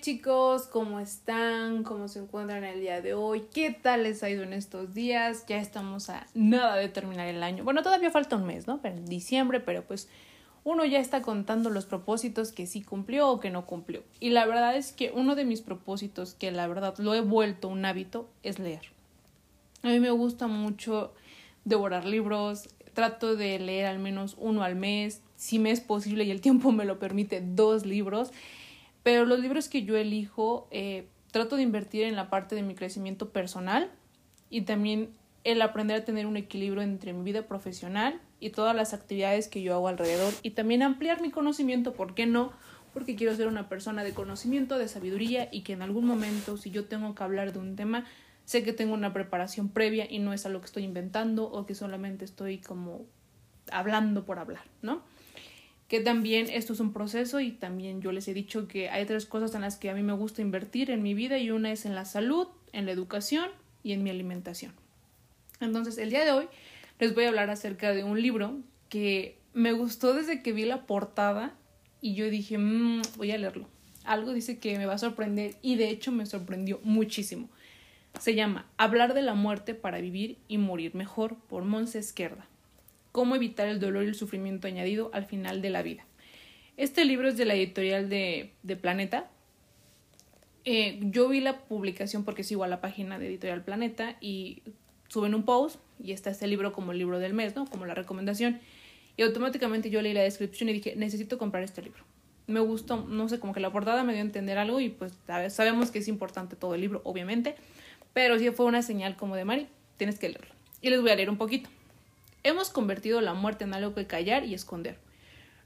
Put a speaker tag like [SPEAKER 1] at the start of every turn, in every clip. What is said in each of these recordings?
[SPEAKER 1] Chicos, ¿cómo están? ¿Cómo se encuentran el día de hoy? ¿Qué tal les ha ido en estos días? Ya estamos a nada de terminar el año. Bueno, todavía falta un mes, ¿no? Diciembre, pero pues uno ya está contando los propósitos que sí cumplió o que no cumplió. Y la verdad es que uno de mis propósitos, que la verdad lo he vuelto un hábito, es leer. A mí me gusta mucho devorar libros, trato de leer al menos uno al mes, si me es posible y el tiempo me lo permite, dos libros. Pero los libros que yo elijo, eh, trato de invertir en la parte de mi crecimiento personal y también el aprender a tener un equilibrio entre mi vida profesional y todas las actividades que yo hago alrededor y también ampliar mi conocimiento, ¿por qué no? Porque quiero ser una persona de conocimiento, de sabiduría y que en algún momento, si yo tengo que hablar de un tema, sé que tengo una preparación previa y no es algo que estoy inventando o que solamente estoy como hablando por hablar, ¿no? Que también esto es un proceso y también yo les he dicho que hay tres cosas en las que a mí me gusta invertir en mi vida y una es en la salud, en la educación y en mi alimentación. Entonces, el día de hoy les voy a hablar acerca de un libro que me gustó desde que vi la portada y yo dije, mmm, voy a leerlo. Algo dice que me va a sorprender y de hecho me sorprendió muchísimo. Se llama Hablar de la muerte para vivir y morir mejor por Monse Esquerda. Cómo evitar el dolor y el sufrimiento añadido al final de la vida. Este libro es de la editorial de, Planeta. Eh, yo vi la publicación porque sigo a la página de Editorial Planeta y suben un post y está este libro como el libro del mes, ¿no? Como la recomendación. Y automáticamente yo leí la descripción y dije, necesito comprar este libro. Me gustó, no sé, como que la portada me dio a entender algo y pues sabemos que es importante todo el libro, obviamente. Pero sí fue una señal como de Mari, tienes que leerlo. Y les voy a leer un poquito. Hemos convertido la muerte en algo que callar y esconder.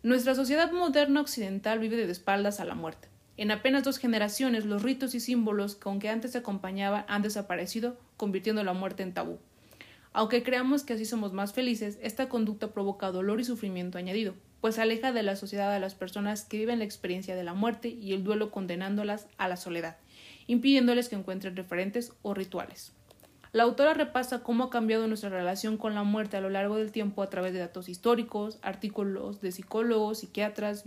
[SPEAKER 1] Nuestra sociedad moderna occidental vive de espaldas a la muerte. En apenas dos generaciones, los ritos y símbolos con que antes se acompañaba han desaparecido, convirtiendo la muerte en tabú. Aunque creamos que así somos más felices, esta conducta provoca dolor y sufrimiento añadido, pues aleja de la sociedad a las personas que viven la experiencia de la muerte y el duelo condenándolas a la soledad, impidiéndoles que encuentren referentes o rituales. La autora repasa cómo ha cambiado nuestra relación con la muerte a lo largo del tiempo a través de datos históricos, artículos de psicólogos, psiquiatras,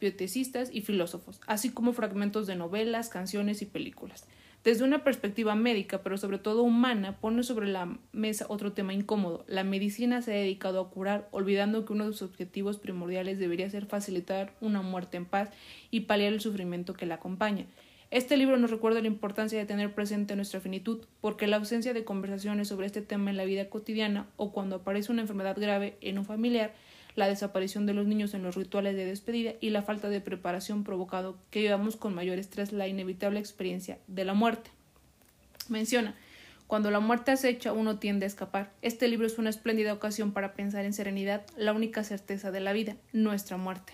[SPEAKER 1] biotesistas y filósofos, así como fragmentos de novelas, canciones y películas. Desde una perspectiva médica, pero sobre todo humana, pone sobre la mesa otro tema incómodo. La medicina se ha dedicado a curar, olvidando que uno de sus objetivos primordiales debería ser facilitar una muerte en paz y paliar el sufrimiento que la acompaña. Este libro nos recuerda la importancia de tener presente nuestra finitud, porque la ausencia de conversaciones sobre este tema en la vida cotidiana o cuando aparece una enfermedad grave en un familiar, la desaparición de los niños en los rituales de despedida y la falta de preparación provocado que llevamos con mayor estrés la inevitable experiencia de la muerte. Menciona, cuando la muerte acecha uno tiende a escapar. Este libro es una espléndida ocasión para pensar en serenidad, la única certeza de la vida, nuestra muerte.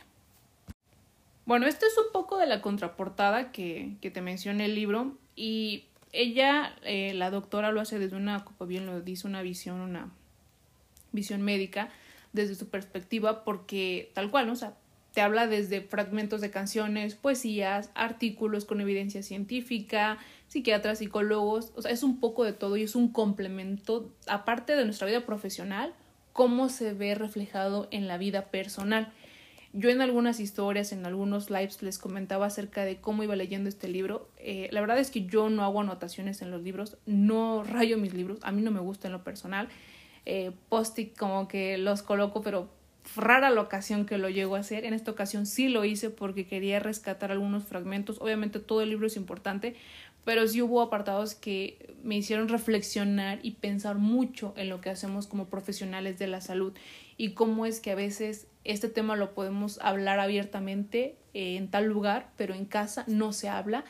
[SPEAKER 1] Bueno, esto es un poco de la contraportada que, que te mencioné el libro y ella, eh, la doctora, lo hace desde una, como bien lo dice, una visión, una visión médica desde su perspectiva porque tal cual, ¿no? o sea, te habla desde fragmentos de canciones, poesías, artículos con evidencia científica, psiquiatras, psicólogos, o sea, es un poco de todo y es un complemento, aparte de nuestra vida profesional, cómo se ve reflejado en la vida personal. Yo en algunas historias, en algunos lives les comentaba acerca de cómo iba leyendo este libro. Eh, la verdad es que yo no hago anotaciones en los libros, no rayo mis libros, a mí no me gusta en lo personal. Eh, Post-it como que los coloco, pero rara la ocasión que lo llego a hacer. En esta ocasión sí lo hice porque quería rescatar algunos fragmentos. Obviamente todo el libro es importante, pero sí hubo apartados que me hicieron reflexionar y pensar mucho en lo que hacemos como profesionales de la salud y cómo es que a veces este tema lo podemos hablar abiertamente eh, en tal lugar, pero en casa no se habla,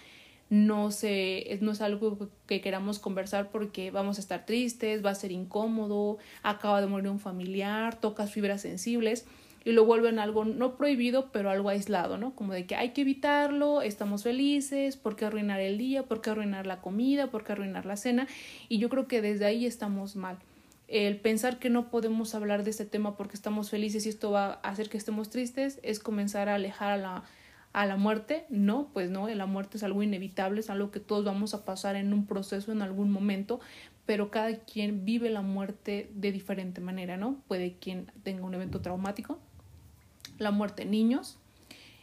[SPEAKER 1] no, se, no es algo que queramos conversar porque vamos a estar tristes, va a ser incómodo, acaba de morir un familiar, tocas fibras sensibles y lo vuelven algo no prohibido, pero algo aislado, ¿no? Como de que hay que evitarlo, estamos felices, ¿por qué arruinar el día? ¿Por qué arruinar la comida? ¿Por qué arruinar la cena? Y yo creo que desde ahí estamos mal el pensar que no podemos hablar de este tema porque estamos felices y esto va a hacer que estemos tristes es comenzar a alejar a la, a la muerte. No, pues no, la muerte es algo inevitable, es algo que todos vamos a pasar en un proceso en algún momento, pero cada quien vive la muerte de diferente manera, ¿no? Puede quien tenga un evento traumático, la muerte en niños,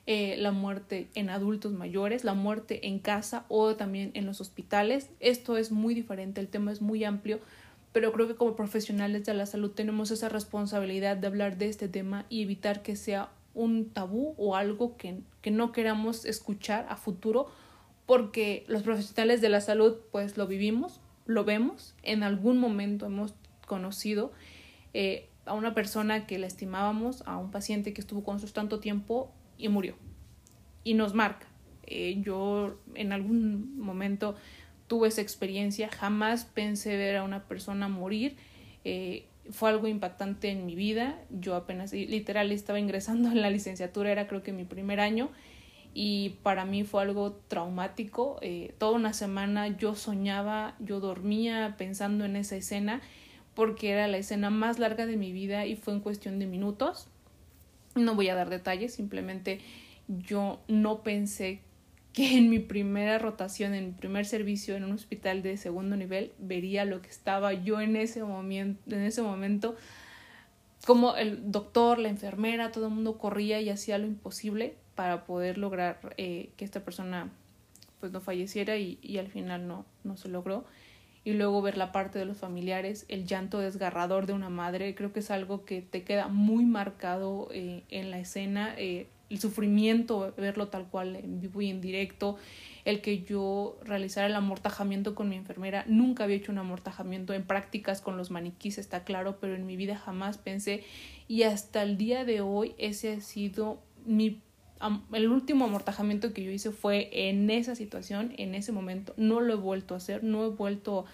[SPEAKER 1] eh, la muerte en adultos mayores, la muerte en casa o también en los hospitales. Esto es muy diferente, el tema es muy amplio, pero creo que como profesionales de la salud tenemos esa responsabilidad de hablar de este tema y evitar que sea un tabú o algo que, que no queramos escuchar a futuro porque los profesionales de la salud pues lo vivimos, lo vemos, en algún momento hemos conocido eh, a una persona que la estimábamos, a un paciente que estuvo con nosotros tanto tiempo y murió. Y nos marca. Eh, yo en algún momento tuve esa experiencia, jamás pensé ver a una persona morir. Eh, fue algo impactante en mi vida. Yo apenas, literal, estaba ingresando en la licenciatura, era creo que mi primer año y para mí fue algo traumático. Eh, toda una semana yo soñaba, yo dormía pensando en esa escena porque era la escena más larga de mi vida y fue en cuestión de minutos. No voy a dar detalles, simplemente yo no pensé que en mi primera rotación, en mi primer servicio en un hospital de segundo nivel, vería lo que estaba yo en ese momento, en ese momento como el doctor, la enfermera, todo el mundo corría y hacía lo imposible para poder lograr eh, que esta persona pues no falleciera y, y al final no, no se logró. Y luego ver la parte de los familiares, el llanto desgarrador de una madre, creo que es algo que te queda muy marcado eh, en la escena, eh, el sufrimiento, verlo tal cual en vivo y en directo, el que yo realizara el amortajamiento con mi enfermera, nunca había hecho un amortajamiento en prácticas con los maniquís, está claro, pero en mi vida jamás pensé y hasta el día de hoy ese ha sido mi el último amortajamiento que yo hice fue en esa situación, en ese momento. No lo he vuelto a hacer, no he vuelto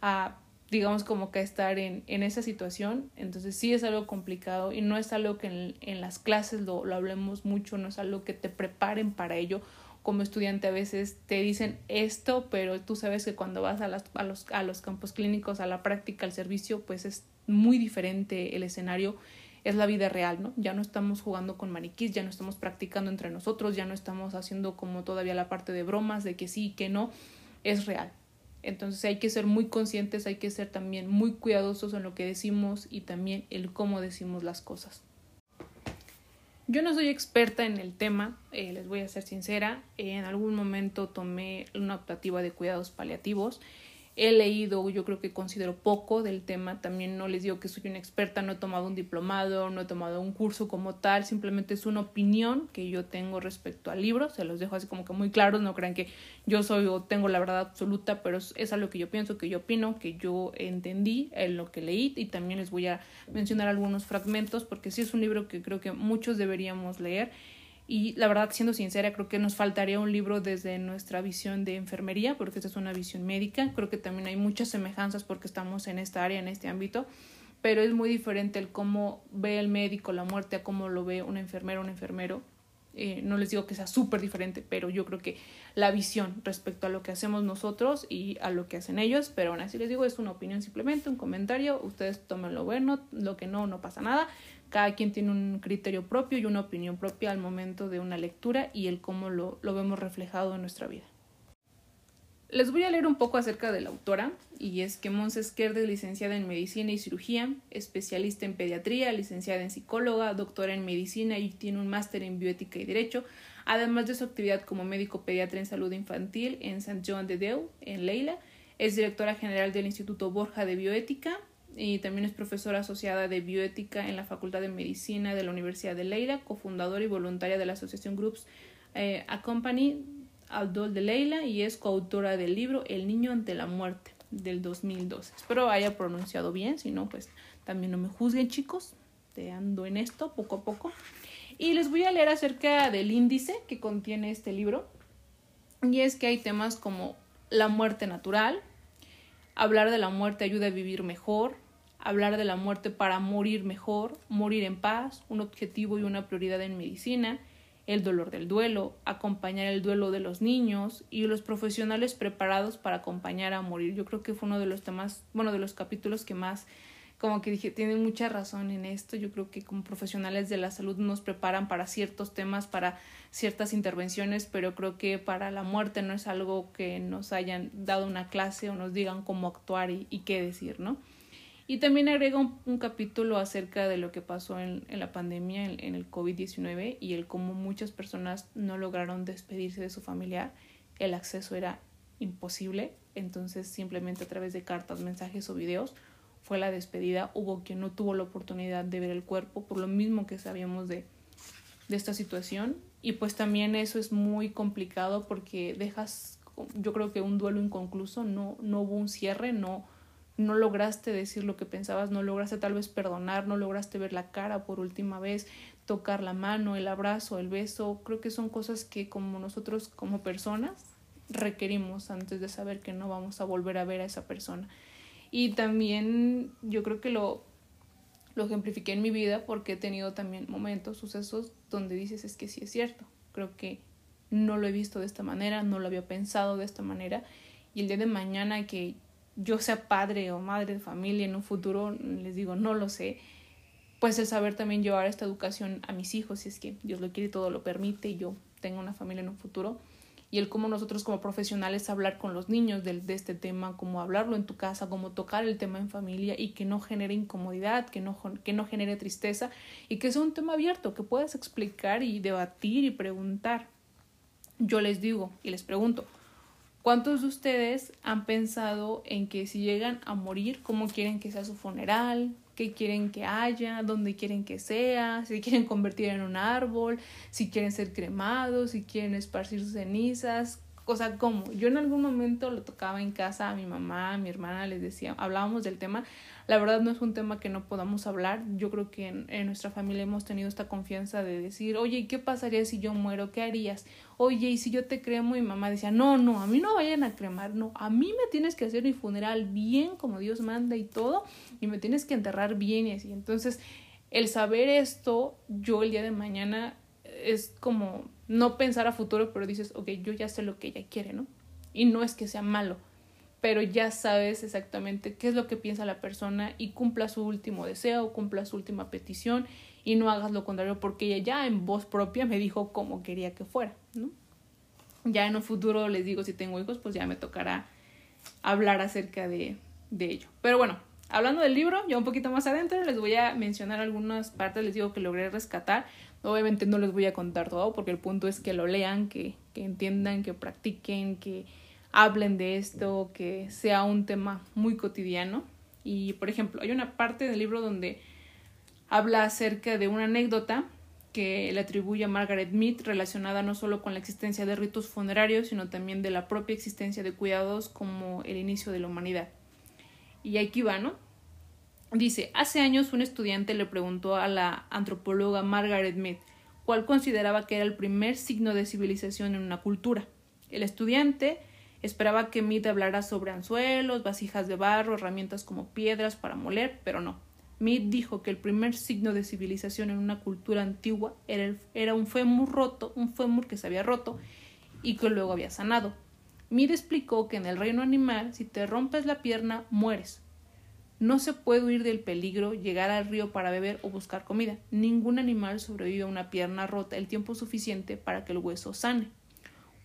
[SPEAKER 1] a, digamos, como que estar en, en esa situación. Entonces sí es algo complicado y no es algo que en, en las clases lo, lo hablemos mucho, no es algo que te preparen para ello. Como estudiante a veces te dicen esto, pero tú sabes que cuando vas a, las, a, los, a los campos clínicos, a la práctica, al servicio, pues es muy diferente el escenario es la vida real, ¿no? Ya no estamos jugando con maniquís, ya no estamos practicando entre nosotros, ya no estamos haciendo como todavía la parte de bromas, de que sí, que no, es real. Entonces hay que ser muy conscientes, hay que ser también muy cuidadosos en lo que decimos y también el cómo decimos las cosas. Yo no soy experta en el tema, eh, les voy a ser sincera, en algún momento tomé una optativa de cuidados paliativos He leído, yo creo que considero poco del tema, también no les digo que soy una experta, no he tomado un diplomado, no he tomado un curso como tal, simplemente es una opinión que yo tengo respecto al libro, se los dejo así como que muy claros, no crean que yo soy o tengo la verdad absoluta, pero es, a lo que yo pienso, que yo opino, que yo entendí en lo que leí. Y también les voy a mencionar algunos fragmentos porque sí es un libro que creo que muchos deberíamos leer y la verdad, siendo sincera, creo que nos faltaría un libro desde nuestra visión de enfermería, porque esta es una visión médica. Creo que también hay muchas semejanzas porque estamos en esta área, en este ámbito, pero es muy diferente el cómo ve el médico la muerte a cómo lo ve una enfermera un enfermero. Eh, no les digo que sea súper diferente, pero yo creo que la visión respecto a lo que hacemos nosotros y a lo que hacen ellos, pero aún así les digo, es una opinión simplemente, un comentario, ustedes tomen lo bueno, lo que no, no pasa nada, cada quien tiene un criterio propio y una opinión propia al momento de una lectura y el cómo lo, lo vemos reflejado en nuestra vida. Les voy a leer un poco acerca de la autora, y es que Mons Esquerde es licenciada en Medicina y Cirugía, especialista en Pediatría, licenciada en Psicóloga, doctora en Medicina y tiene un máster en Bioética y Derecho, además de su actividad como médico pediatra en salud infantil en St. John de Deu, en Leila. Es directora general del Instituto Borja de Bioética y también es profesora asociada de bioética en la Facultad de Medicina de la Universidad de Leila, cofundadora y voluntaria de la asociación Groups eh, Accompany al Dol de Leila y es coautora del libro El niño ante la muerte del 2012. Espero haya pronunciado bien, si no, pues también no me juzguen chicos, te ando en esto poco a poco. Y les voy a leer acerca del índice que contiene este libro. Y es que hay temas como la muerte natural, hablar de la muerte ayuda a vivir mejor, hablar de la muerte para morir mejor, morir en paz, un objetivo y una prioridad en medicina, el dolor del duelo, acompañar el duelo de los niños y los profesionales preparados para acompañar a morir. Yo creo que fue uno de los temas, bueno, de los capítulos que más como que dije, tienen mucha razón en esto. Yo creo que como profesionales de la salud nos preparan para ciertos temas, para ciertas intervenciones, pero creo que para la muerte no es algo que nos hayan dado una clase o nos digan cómo actuar y, y qué decir, ¿no? Y también agrega un, capítulo acerca de lo que pasó en, la pandemia, en, en el COVID-19 y el cómo muchas personas no lograron despedirse de su familiar. El acceso era imposible, entonces simplemente a través de cartas, mensajes o videos fue la despedida. Hubo quien no tuvo la oportunidad de ver el cuerpo, por lo mismo que sabíamos de, de esta situación. Y pues también eso es muy complicado porque dejas, yo creo que un duelo inconcluso, no, no hubo un cierre, no, no lograste decir lo que pensabas, no lograste tal vez perdonar, no lograste ver la cara por última vez, tocar la mano, el abrazo, el beso, creo que son cosas que como nosotros como personas requerimos antes de saber que no vamos a volver a ver a esa persona. Y también yo creo que lo, lo ejemplifiqué en mi vida porque he tenido también momentos, sucesos donde dices es que sí es cierto. Creo que no lo he visto de esta manera, no lo había pensado de esta manera. Y el día de mañana que yo sea padre o madre de familia en un futuro, les digo, no lo sé. Pues el saber también llevar esta educación a mis hijos, si es que Dios lo quiere y todo lo permite yo tengo una familia en un futuro y el cómo nosotros como profesionales hablar con los niños de, de, este tema, cómo hablarlo en tu casa, cómo tocar el tema en familia y que no genere incomodidad, que no, que no genere tristeza y que sea un tema abierto, que puedas explicar y debatir y preguntar. Yo les digo y les pregunto, ¿cuántos de ustedes han pensado en que si llegan a morir, cómo quieren que sea su funeral? qué quieren que haya, dónde quieren que sea, si quieren convertir en un árbol, si quieren ser cremados, si quieren esparcir sus cenizas, o sea, como yo en algún momento lo tocaba en casa a mi mamá, a mi hermana, les decía, hablábamos del tema, la verdad no es un tema que no podamos hablar, yo creo que en, nuestra familia hemos tenido esta confianza de decir, oye, ¿qué pasaría si yo muero? ¿Qué harías? Oye, ¿y si yo te cremo? Y mamá decía, no, no, a mí no vayan a cremar, no, a mí me tienes que hacer mi funeral bien como Dios manda y todo, y me tienes que enterrar bien y así. Entonces, el saber esto, yo el día de mañana es como no pensar a futuro, pero dices, ok, yo ya sé lo que ella quiere, ¿no? Y no es que sea malo, pero ya sabes exactamente qué es lo que piensa la persona y cumpla su último deseo, cumpla su última petición y no hagas lo contrario porque ella ya en voz propia me dijo cómo quería que fuera, ¿no? Ya en un futuro les digo si tengo hijos, pues ya me tocará hablar acerca de, de ello. Pero bueno, hablando del libro, ya un poquito más adentro, les voy a mencionar algunas partes, les digo que logré rescatar. Obviamente no les voy a contar todo porque el punto es que lo lean, que, que entiendan, que practiquen, que hablen de esto, que sea un tema muy cotidiano. Y, por ejemplo, hay una parte del libro donde habla acerca de una anécdota que le atribuye a Margaret Mead relacionada no solo con la existencia de ritos funerarios, sino también de la propia existencia de cuidados como el inicio de la humanidad. Y aquí va, ¿no? Dice, hace años un estudiante le preguntó a la antropóloga Margaret Mead cuál consideraba que era el primer signo de civilización en una cultura. El estudiante esperaba que Mead hablara sobre anzuelos, vasijas de barro, herramientas como piedras para moler, pero no. Mead dijo que el primer signo de civilización en una cultura antigua era, era un fémur roto, un fémur que se había roto y que luego había sanado. Mead explicó que en el reino animal, si te rompes la pierna, mueres, no se puede huir del peligro, llegar al río para beber o buscar comida. Ningún animal sobrevive a una pierna rota el tiempo suficiente para que el hueso sane.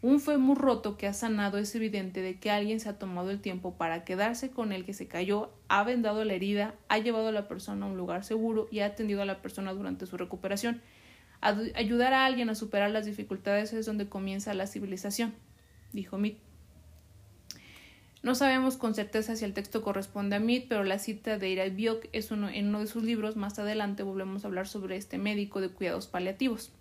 [SPEAKER 1] Un fémur roto que ha sanado es evidente de que alguien se ha tomado el tiempo para quedarse con el que se cayó, ha vendado la herida, ha llevado a la persona a un lugar seguro y ha atendido a la persona durante su recuperación. Ayudar a alguien a superar las dificultades es donde comienza la civilización, dijo Mitt. No sabemos con certeza si el texto corresponde a Mead, pero la cita de Ira Biok es uno, en uno de sus libros. Más adelante volvemos a hablar sobre este médico de cuidados paliativos.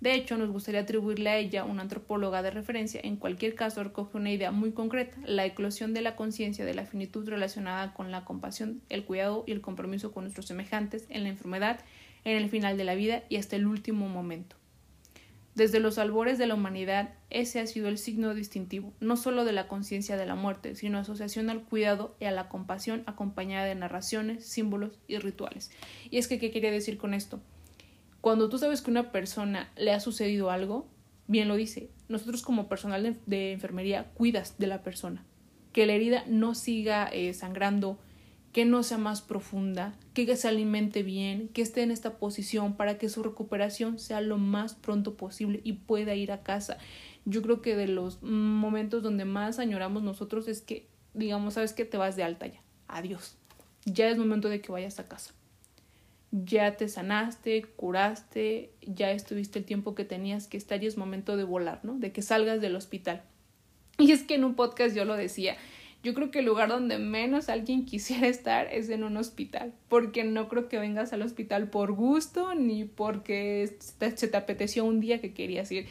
[SPEAKER 1] De hecho, nos gustaría atribuirle a ella una antropóloga de referencia. En cualquier caso, recoge una idea muy concreta, la eclosión de la conciencia de la finitud relacionada con la compasión, el cuidado y el compromiso con nuestros semejantes en la enfermedad, en el final de la vida y hasta el último momento. Desde los albores de la humanidad, ese ha sido el signo distintivo, no solo de la conciencia de la muerte, sino asociación al cuidado y a la compasión acompañada de narraciones, símbolos y rituales. Y es que, ¿qué quería decir con esto? Cuando tú sabes que a una persona le ha sucedido algo, bien lo dice, nosotros como personal de, enfermería cuidas de la persona, que la herida no siga eh, sangrando, que no sea más profunda, que se alimente bien, que esté en esta posición para que su recuperación sea lo más pronto posible y pueda ir a casa. Yo creo que de los momentos donde más añoramos nosotros es que, digamos, sabes que te vas de alta ya, adiós. ya es momento de que vayas a casa. Ya te sanaste, curaste, ya estuviste el tiempo que tenías que estar y es momento de volar, ¿no? De que salgas del hospital. Y es que en un podcast yo lo decía, yo creo que el lugar donde menos alguien quisiera estar es en un hospital, porque no creo que vengas al hospital por gusto ni porque se te apeteció un día que querías ir.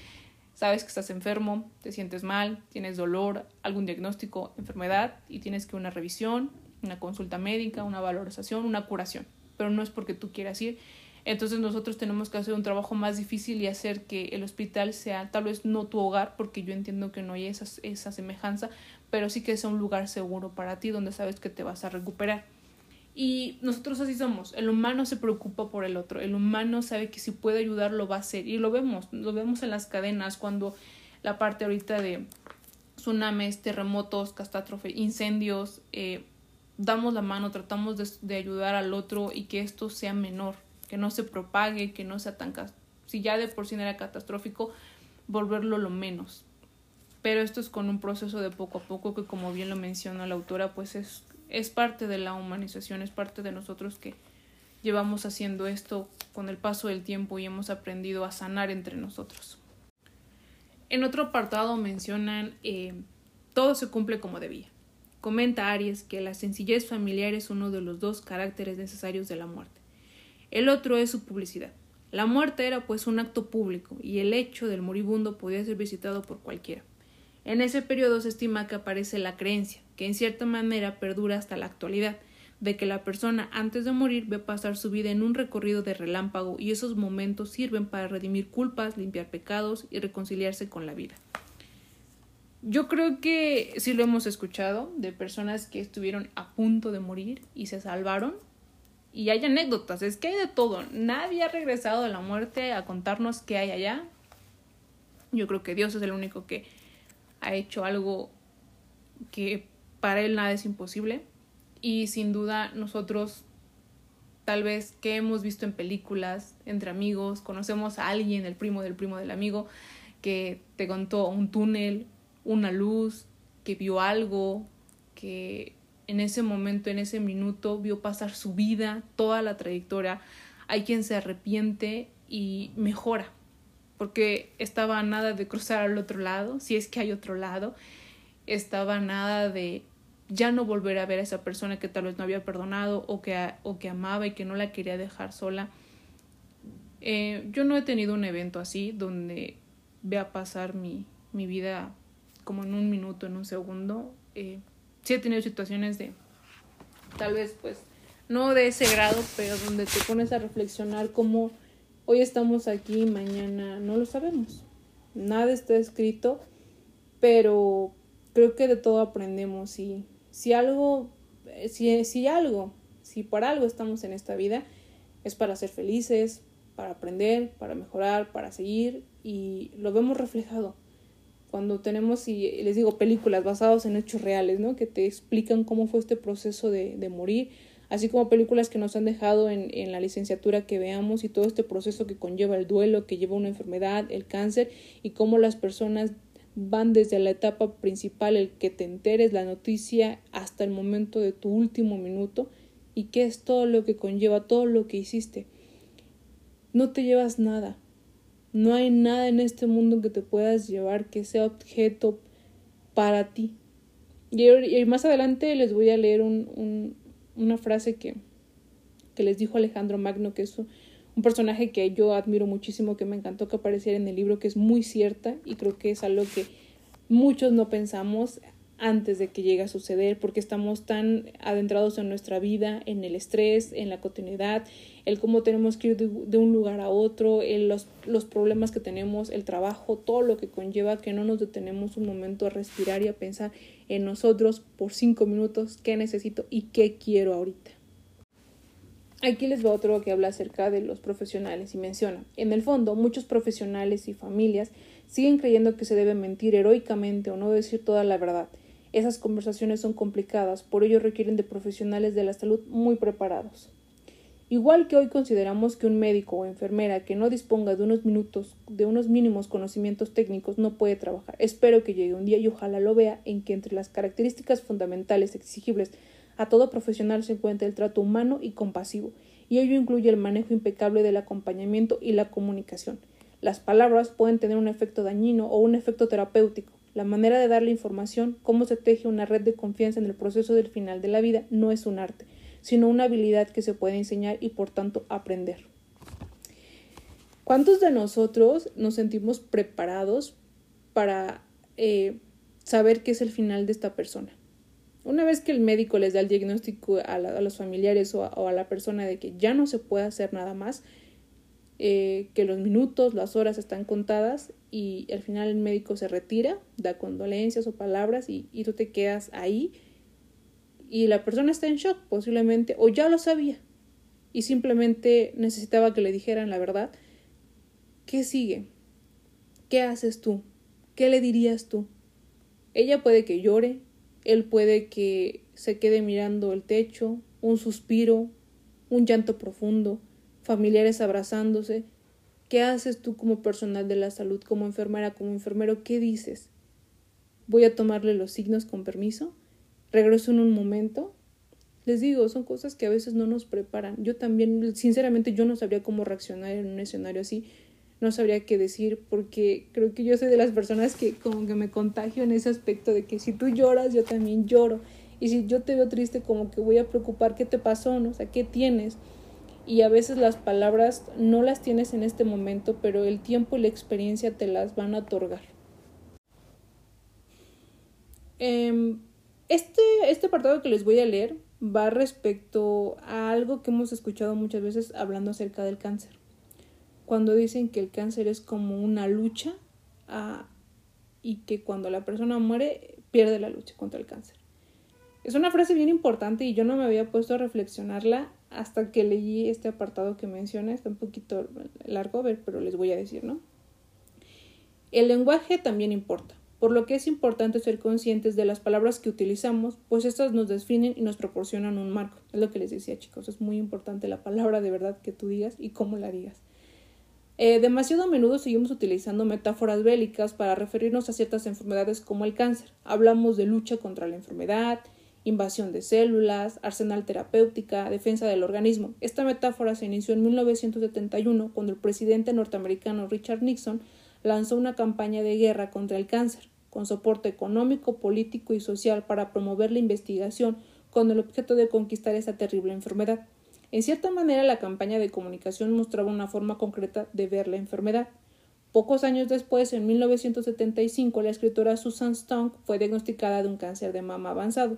[SPEAKER 1] Sabes que estás enfermo, te sientes mal, tienes dolor, algún diagnóstico, enfermedad y tienes que una revisión, una consulta médica, una valorización, una curación, pero no es porque tú quieras ir. Entonces nosotros tenemos que hacer un trabajo más difícil y hacer que el hospital sea tal vez no tu hogar, porque yo entiendo que no hay esa, esa semejanza, pero sí que sea un lugar seguro para ti donde sabes que te vas a recuperar. Y nosotros así somos. El humano se preocupa por el otro. El humano sabe que si puede ayudar lo va a hacer. Y lo vemos, lo vemos en las cadenas cuando la parte ahorita de tsunamis, terremotos, catástrofe, incendios, eh, damos la mano, tratamos de, de, ayudar al otro y que esto sea menor, que no se propague, que no sea tan... Si ya de por sí era catastrófico, volverlo lo menos pero esto es con un proceso de poco a poco que como bien lo menciona la autora pues es, es parte de la humanización, es parte de nosotros que llevamos haciendo esto con el paso del tiempo y hemos aprendido a sanar entre nosotros. En otro apartado mencionan eh, todo se cumple como debía. Comenta Aries que la sencillez familiar es uno de los dos caracteres necesarios de la muerte. El otro es su publicidad. La muerte era pues un acto público y el hecho del moribundo podía ser visitado por cualquiera. En ese periodo se estima que aparece la creencia, que en cierta manera perdura hasta la actualidad, de que la persona antes de morir ve pasar su vida en un recorrido de relámpago y esos momentos sirven para redimir culpas, limpiar pecados y reconciliarse con la vida. Yo creo que sí lo hemos escuchado de personas que estuvieron a punto de morir y se salvaron. Y hay anécdotas, es que hay de todo. Nadie ha regresado de la muerte a contarnos qué hay allá. Yo creo que Dios es el único que ha hecho algo que para él nada es imposible y sin duda nosotros tal vez que hemos visto en películas entre amigos, conocemos a alguien, el primo del primo del amigo, que te contó un túnel, una luz, que vio algo, que en ese momento, en ese minuto, vio pasar su vida, toda la trayectoria. Hay quien se arrepiente y mejora, porque estaba nada de cruzar al otro lado, si es que hay otro lado, estaba nada de ya no volver a ver a esa persona que tal vez no había perdonado o que, o que amaba y que no la quería dejar sola. Eh, yo no he tenido un evento así donde vea pasar mi, mi vida como en un minuto, en un segundo. Eh, sí he tenido situaciones de tal vez pues no de ese grado, pero donde te pones a reflexionar cómo Hoy estamos aquí, mañana no lo sabemos. Nada está escrito, pero creo que de todo aprendemos y si algo, si, si algo, si por algo estamos en esta vida, es para ser felices, para aprender, para mejorar, para seguir y lo vemos reflejado. Cuando tenemos, y les digo, películas basadas en hechos reales, ¿no? Que te explican cómo fue este proceso de, de morir así como películas que nos han dejado en, en, la licenciatura que veamos y todo este proceso que conlleva el duelo, que lleva una enfermedad, el cáncer y cómo las personas van desde la etapa principal, el que te enteres la noticia, hasta el momento de tu último minuto y qué es todo lo que conlleva, todo lo que hiciste. No te llevas nada. No hay nada en este mundo que te puedas llevar que sea objeto para ti. Y, más adelante les voy a leer un, una frase que, que les dijo Alejandro Magno, que es un personaje que yo admiro muchísimo, que me encantó que apareciera en el libro, que es muy cierta y creo que es algo que muchos no pensamos antes de que llegue a suceder, porque estamos tan adentrados en nuestra vida, en el estrés, en la continuidad, el cómo tenemos que ir de, un lugar a otro, el, los, los problemas que tenemos, el trabajo, todo lo que conlleva que no nos detenemos un momento a respirar y a pensar en nosotros por cinco minutos qué necesito y qué quiero ahorita. Aquí les va otro que habla acerca de los profesionales y menciona, en el fondo, muchos profesionales y familias siguen creyendo que se debe mentir heroicamente o no decir toda la verdad. Esas conversaciones son complicadas, por ello requieren de profesionales de la salud muy preparados. Igual que hoy consideramos que un médico o enfermera que no disponga de unos minutos, de unos mínimos conocimientos técnicos no puede trabajar. Espero que llegue un día y ojalá lo vea en que entre las características fundamentales exigibles A todo profesional se encuentra el trato humano y compasivo, y ello incluye el manejo impecable del acompañamiento y la comunicación. Las palabras pueden tener un efecto dañino o un efecto terapéutico. La manera de darle información, cómo se teje una red de confianza en el proceso del final de la vida, no es un arte, sino una habilidad que se puede enseñar y por tanto aprender. ¿Cuántos de nosotros nos sentimos preparados para eh, saber qué es el final de esta persona? Una vez que el médico les da el diagnóstico a, los familiares o a, la persona de que ya no se puede hacer nada más, eh, que los minutos, las horas están contadas y al final el médico se retira, da condolencias o palabras y, y tú te quedas ahí y la persona está en shock posiblemente o ya lo sabía y simplemente necesitaba que le dijeran la verdad ¿Qué sigue? ¿Qué haces tú? ¿Qué le dirías tú? Ella puede que llore, él puede que se quede mirando el techo, un suspiro, un llanto profundo, familiares abrazándose. ¿Qué haces tú como personal de la salud, como enfermera, como enfermero? ¿Qué dices? ¿Voy a tomarle los signos con permiso? ¿Regreso en un momento? Les digo, son cosas que a veces no nos preparan. Yo también, sinceramente, yo no sabría cómo reaccionar en un escenario así no sabría qué decir porque creo que yo soy de las personas que como que me contagio en ese aspecto de que si tú lloras yo también lloro y si yo te veo triste como que voy a preocupar qué te pasó, ¿no? O qué tienes. Y a veces las palabras no las tienes en este momento, pero el tiempo y la experiencia te las van a otorgar. Em, este, este apartado que les voy a leer va respecto a algo que hemos escuchado muchas veces hablando acerca del cáncer cuando dicen que el cáncer es como una lucha ah, y que cuando la persona muere pierde la lucha contra el cáncer. Es una frase bien importante y yo no me había puesto a reflexionarla hasta que leí este apartado que menciona. Está un poquito largo, pero les voy a decir, ¿no? El lenguaje también importa, por lo que es importante ser conscientes de las palabras que utilizamos, pues estas nos definen y nos proporcionan un marco. Es lo que les decía, chicos, es muy importante la palabra de verdad que tú digas y cómo la digas. Eh, demasiado a menudo seguimos utilizando metáforas bélicas para referirnos a ciertas enfermedades como el cáncer. Hablamos de lucha contra la enfermedad, invasión de células, arsenal terapéutica, defensa del organismo. Esta metáfora se inició en 1971 cuando el presidente norteamericano Richard Nixon lanzó una campaña de guerra contra el cáncer, con soporte económico, político y social para promover la investigación con el objeto de conquistar esta terrible enfermedad. En cierta manera, la campaña de comunicación mostraba una forma concreta de ver la enfermedad. Pocos años después, en 1975, la escritora Susan Stunk fue diagnosticada de un cáncer de mama avanzado.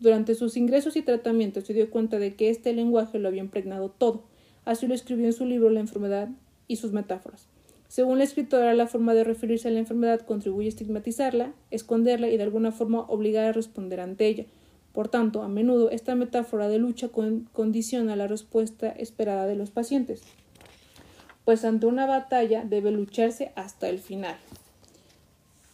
[SPEAKER 1] Durante sus ingresos y tratamientos se dio cuenta de que este lenguaje lo había impregnado todo. Así lo escribió en su libro La enfermedad y sus metáforas. Según la escritora, la forma de referirse a la enfermedad contribuye a estigmatizarla, esconderla y de alguna forma obligar a responder ante ella, por tanto, a menudo esta metáfora de lucha condiciona la respuesta esperada de los pacientes, pues ante una batalla debe lucharse hasta el final.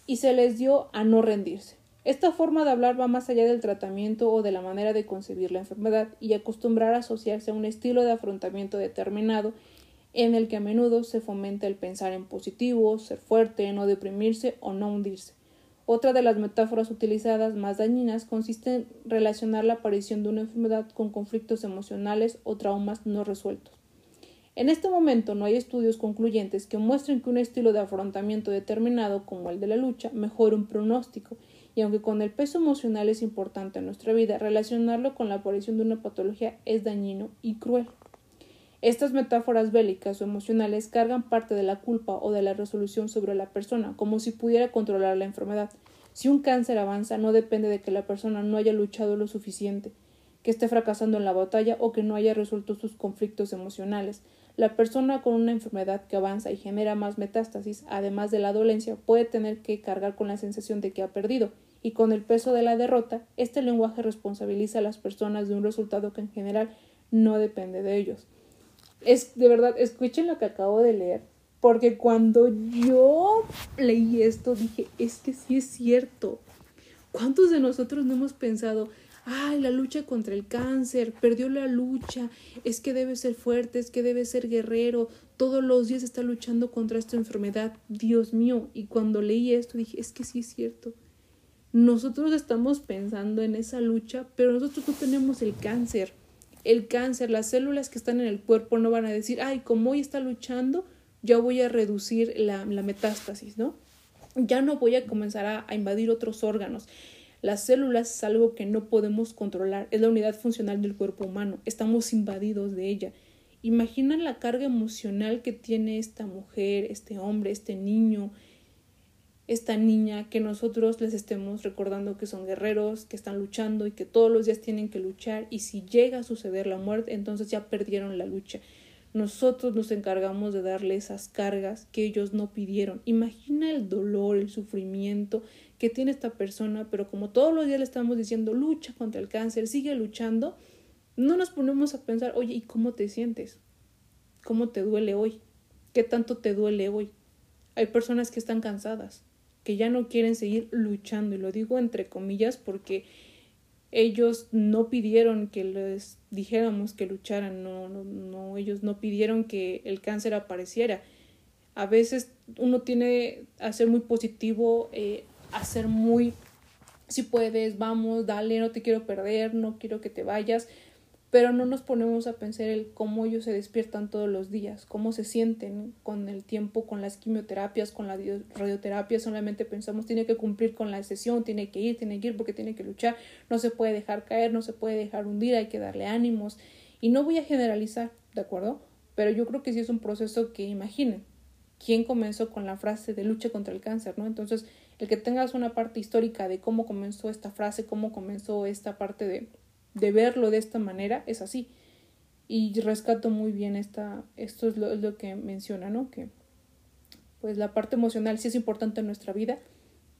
[SPEAKER 1] Y se les dio a no rendirse. Esta forma de hablar va más allá del tratamiento o de la manera de concebir la enfermedad y acostumbrar a asociarse a un estilo de afrontamiento determinado en el que a menudo se fomenta el pensar en positivo, ser fuerte, no deprimirse o no hundirse. Otra de las metáforas utilizadas más dañinas consiste en relacionar la aparición de una enfermedad con conflictos emocionales o traumas no resueltos. En este momento no hay estudios concluyentes que muestren que un estilo de afrontamiento determinado como el de la lucha mejore un pronóstico, y aunque con el peso emocional es importante en nuestra vida, relacionarlo con la aparición de una patología es dañino y cruel. Estas metáforas bélicas o emocionales cargan parte de la culpa o de la resolución sobre la persona, como si pudiera controlar la enfermedad. Si un cáncer avanza, no depende de que la persona no haya luchado lo suficiente, que esté fracasando en la batalla o que no haya resuelto sus conflictos emocionales. La persona con una enfermedad que avanza y genera más metástasis, además de la dolencia, puede tener que cargar con la sensación de que ha perdido, y con el peso de la derrota, este lenguaje responsabiliza a las personas de un resultado que en general no depende de ellos es de verdad, escuchen lo que acabo de leer, porque cuando yo leí esto dije, es que sí es cierto. ¿Cuántos de nosotros no hemos pensado, ay, la lucha contra el cáncer, perdió la lucha, es que debe ser fuerte, es que debe ser guerrero, todos los días está luchando contra esta enfermedad, Dios mío. Y cuando leí esto dije, es que sí es cierto. nosotros estamos pensando en esa lucha, pero nosotros no tenemos el cáncer. El cáncer, las células que están en el cuerpo no van a decir, ay, como hoy está luchando, ya voy a reducir la, metástasis, ¿no? Ya no voy a comenzar a invadir otros órganos. Las células es algo que no podemos controlar, es la unidad funcional del cuerpo humano, estamos invadidos de ella. Imagina la carga emocional que tiene esta mujer, este hombre, este niño, esta niña, que nosotros les estemos recordando que son guerreros, que están luchando y que todos los días tienen que luchar y si llega a suceder la muerte, entonces ya perdieron la lucha. Nosotros nos encargamos de darle esas cargas que ellos no pidieron. Imagina el dolor, el sufrimiento que tiene esta persona, pero como todos los días le estamos diciendo lucha contra el cáncer, sigue luchando, no nos ponemos a pensar, oye, ¿y cómo te sientes? ¿Cómo te duele hoy? ¿Qué tanto te duele hoy? Hay personas que están cansadas, que ya no quieren seguir luchando, y lo digo entre comillas porque ellos no pidieron que les dijéramos que lucharan, no, no, ellos no pidieron que el cáncer apareciera. A veces uno tiene a ser muy positivo, eh, a muy, si puedes, vamos, dale, no te quiero perder, no quiero que te vayas, pero no nos ponemos a pensar el cómo ellos se despiertan todos los días, cómo se sienten con el tiempo, con las quimioterapias, con la radioterapia, solamente pensamos tiene que cumplir con la sesión, tiene que ir, tiene que ir porque tiene que luchar, no se puede dejar caer, no se puede dejar hundir, hay que darle ánimos. Y no voy a generalizar, ¿de acuerdo? Pero yo creo que sí es un proceso que imaginen, quién comenzó con la frase de lucha contra el cáncer, ¿no? Entonces, el que tengas una parte histórica de cómo comenzó esta frase, cómo comenzó esta parte de de verlo de esta manera es así. Y rescato muy bien esta, esto es lo, lo que menciona, ¿no? Que pues la parte emocional sí es importante en nuestra vida.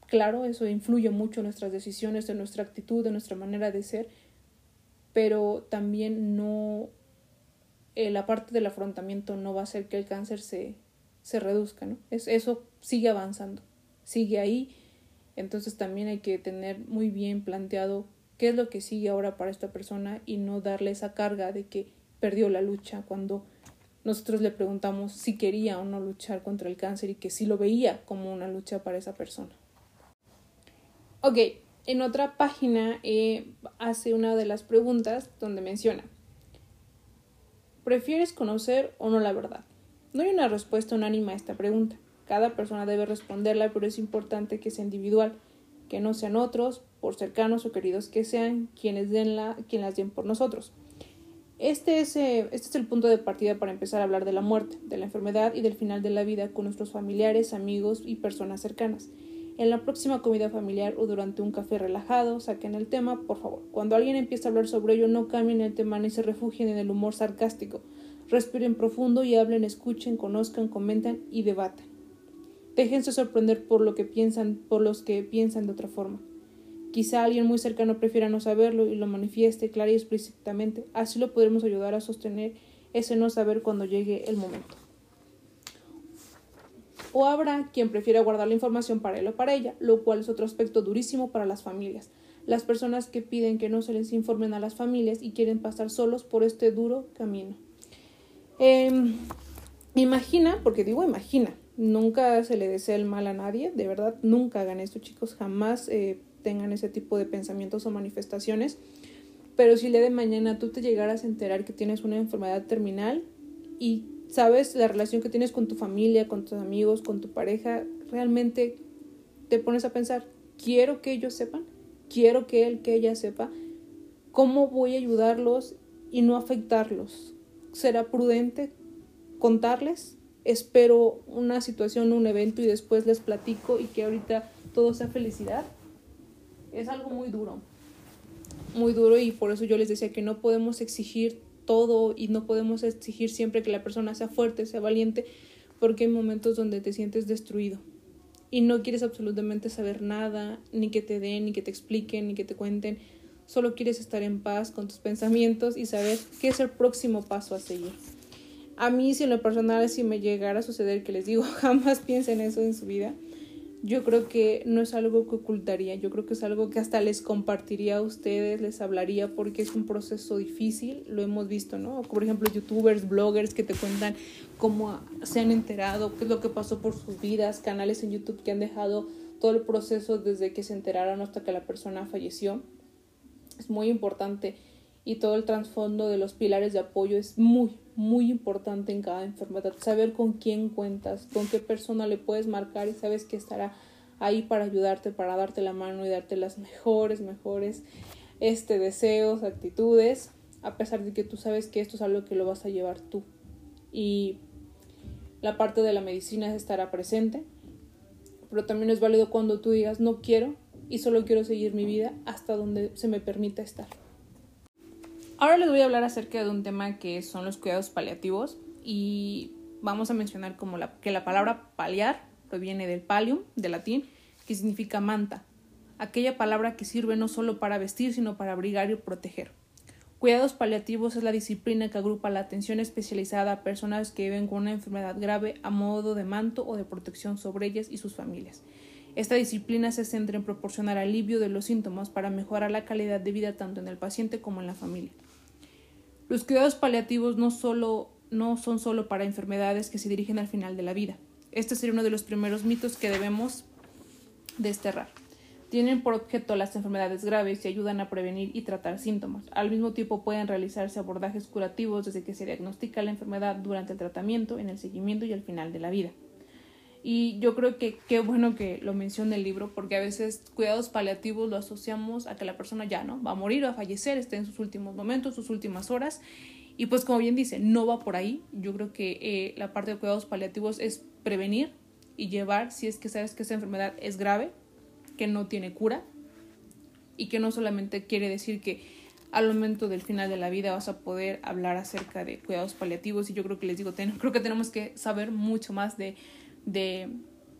[SPEAKER 1] Claro, eso influye mucho en nuestras decisiones, en nuestra actitud, en nuestra manera de ser, pero también no, eh, la parte del afrontamiento no va a hacer que el cáncer se, se reduzca, ¿no? Es, eso sigue avanzando, sigue ahí, entonces también hay que tener muy bien planteado qué es lo que sigue ahora para esta persona y no darle esa carga de que perdió la lucha cuando nosotros le preguntamos si quería o no luchar contra el cáncer y que si lo veía como una lucha para esa persona. Ok, en otra página eh, hace una de las preguntas donde menciona, ¿prefieres conocer o no la verdad? No hay una respuesta unánime a esta pregunta. Cada persona debe responderla, pero es importante que sea individual que no sean otros, por cercanos o queridos que sean, quienes den la, quien las den por nosotros. Este es, eh, este es el punto de partida para empezar a hablar de la muerte, de la enfermedad y del final de la vida con nuestros familiares, amigos y personas cercanas. En la próxima comida familiar o durante un café relajado, saquen el tema, por favor. Cuando alguien empiece a hablar sobre ello, no cambien el tema ni se refugien en el humor sarcástico. Respiren profundo y hablen, escuchen, conozcan, comenten y debatan. Déjense sorprender por lo que piensan, por los que piensan de otra forma. Quizá alguien muy cercano prefiera no saberlo y lo manifieste clara y explícitamente. Así lo podremos ayudar a sostener ese no saber cuando llegue el momento. O habrá quien prefiera guardar la información para él o para ella, lo cual es otro aspecto durísimo para las familias. Las personas que piden que no se les informen a las familias y quieren pasar solos por este duro camino. Em, imagina, porque digo imagina, Nunca se le desea el mal a nadie, de verdad, nunca hagan esto chicos, jamás eh, tengan ese tipo de pensamientos o manifestaciones. Pero si le de mañana tú te llegaras a enterar que tienes una enfermedad terminal y sabes la relación que tienes con tu familia, con tus amigos, con tu pareja, realmente te pones a pensar, quiero que ellos sepan, quiero que él, que ella sepa, cómo voy a ayudarlos y no afectarlos. ¿Será prudente contarles? Espero una situación, un evento y después les platico y que ahorita todo sea felicidad, es algo muy duro, muy duro y por eso yo les decía que no podemos exigir todo y no podemos exigir siempre que la persona sea fuerte, sea valiente, porque hay momentos donde te sientes destruido y no quieres absolutamente saber nada, ni que te den, ni que te expliquen, ni que te cuenten, solo quieres estar en paz con tus pensamientos y saber qué es el próximo paso a seguir. A mí, si en lo personal, si me llegara a suceder que les digo, jamás piensen eso en su vida, yo creo que no es algo que ocultaría, yo creo que es algo que hasta les compartiría a ustedes, les hablaría porque es un proceso difícil, lo hemos visto, ¿no? Por ejemplo, youtubers, bloggers que te cuentan cómo se han enterado, qué es lo que pasó por sus vidas, canales en YouTube que han dejado todo el proceso desde que se enteraron hasta que la persona falleció. Es muy importante y todo el trasfondo de los pilares de apoyo es muy, muy importante en cada enfermedad. Saber con quién cuentas, con qué persona le puedes marcar y sabes que estará ahí para ayudarte, para darte la mano y darte las mejores, mejores este, deseos, actitudes, a pesar de que tú sabes que esto es algo que lo vas a llevar tú. Y la parte de la medicina estará presente, pero también es válido cuando tú digas no quiero y solo quiero seguir mi vida hasta donde se me permita estar. Ahora les voy a hablar acerca de un tema que son los cuidados paliativos y vamos a mencionar como la, que la palabra paliar proviene del palium, de latín, que significa manta, aquella palabra que sirve no solo para vestir, sino para abrigar y proteger. Cuidados paliativos es la disciplina que agrupa la atención especializada a personas que viven con una enfermedad grave a modo de manto o de protección sobre ellas y sus familias. Esta disciplina se centra en proporcionar alivio de los síntomas para mejorar la calidad de vida tanto en el paciente como en la familia. Los cuidados paliativos no, solo, no son solo para enfermedades que se dirigen al final de la vida. Este sería uno de los primeros mitos que debemos desterrar. Tienen por objeto las enfermedades graves y ayudan a prevenir y tratar síntomas. Al mismo tiempo pueden realizarse abordajes curativos desde que se diagnostica la enfermedad durante el tratamiento, en el seguimiento y al final de la vida. Y yo creo que qué bueno que lo menciona el libro, porque a veces cuidados paliativos lo asociamos a que la persona ya no va a morir o a fallecer, esté en sus últimos momentos, sus últimas horas. Y pues como bien dice, no va por ahí. Yo creo que eh, la parte de cuidados paliativos es prevenir y llevar si es que sabes que esa enfermedad es grave, que no tiene cura y que no solamente quiere decir que al momento del final de la vida vas a poder hablar acerca de cuidados paliativos y yo creo que les digo, creo que tenemos que saber mucho más de, de,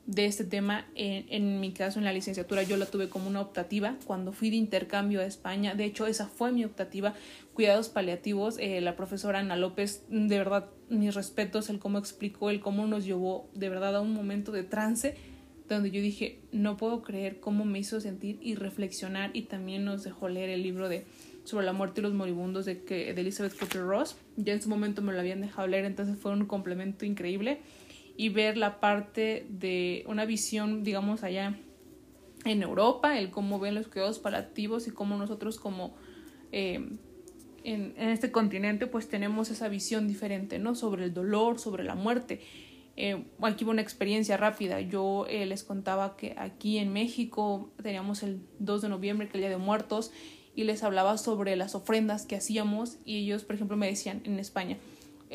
[SPEAKER 1] de este tema. En, en, mi caso, en la licenciatura, yo la tuve como una optativa cuando fui de intercambio a España. De hecho, esa fue mi optativa, cuidados paliativos. Eh, la profesora Ana López, de verdad, mis respetos, el cómo explicó, el cómo nos llevó de verdad a un momento de trance donde yo dije, no puedo creer cómo me hizo sentir y reflexionar y también nos dejó leer el libro de sobre la muerte y los moribundos de, que, de Elizabeth Cooper Ross. Ya en su momento me lo habían dejado leer, entonces fue un complemento increíble. Y ver la parte de una visión, digamos, allá en Europa, el cómo ven los cuidados paliativos y cómo nosotros como eh, en, en, este continente pues tenemos esa visión diferente, ¿no? Sobre el dolor, sobre la muerte. Eh, aquí una experiencia rápida. Yo eh, les contaba que aquí en México teníamos el 2 de noviembre, que es el Día de Muertos, y les hablaba sobre las ofrendas que hacíamos y ellos, por ejemplo, me decían en España,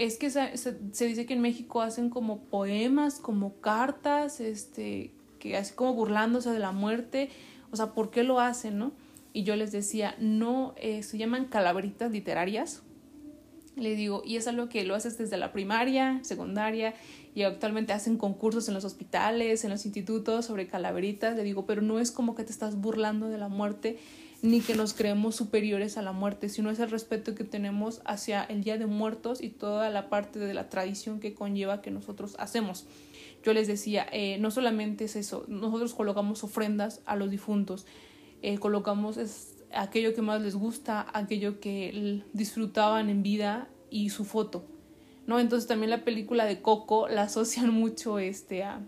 [SPEAKER 1] es que se, se, dice que en México hacen como poemas, como cartas, este, que así como burlándose de la muerte, o sea, ¿por qué lo hacen, no? Y yo les decía, no, eh, se llaman calaveritas literarias. Le digo, y es algo que lo haces desde la primaria, secundaria, y actualmente hacen concursos en los hospitales, en los institutos sobre calaveritas. Le digo, pero no es como que te estás burlando de la muerte ni que nos creemos superiores a la muerte, sino es el respeto que tenemos hacia el Día de Muertos y toda la parte de la tradición que conlleva que nosotros hacemos. Yo les decía, eh, no solamente es eso, nosotros colocamos ofrendas a los difuntos, eh, colocamos es aquello que más les gusta, aquello que disfrutaban en vida y su foto. ¿no? Entonces también la película de Coco la asocian mucho este a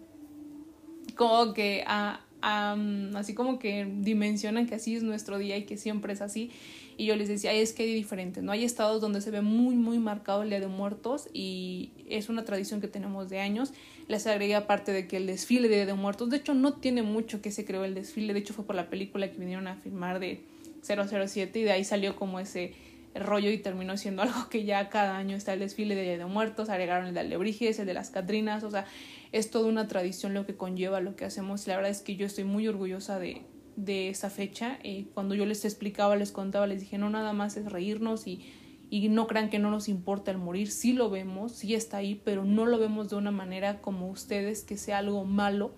[SPEAKER 1] como que a, mm, así como que dimensionan que así es nuestro día y que siempre es así. Y yo les decía, es que hay diferentes, ¿no? Hay estados donde se ve muy, muy marcado el Día de Muertos y es una tradición que tenemos de años. Les agregué aparte de que el desfile de Día de Muertos, de hecho no tiene mucho que se creó el desfile, de hecho fue por la película que vinieron a filmar de 007 y de ahí salió como ese rollo y terminó siendo algo que ya cada año está el desfile de de Muertos, agregaron el de Alebrijes, el de las Catrinas, o sea, es toda una tradición lo que conlleva lo que hacemos. La verdad es que yo estoy muy orgullosa de, de esa fecha. Eh, cuando yo les explicaba, les contaba, les dije, no nada más es reírnos y, y no crean que no nos importa el morir, sí lo vemos, sí está ahí, pero no lo vemos de una manera como ustedes, que sea algo malo,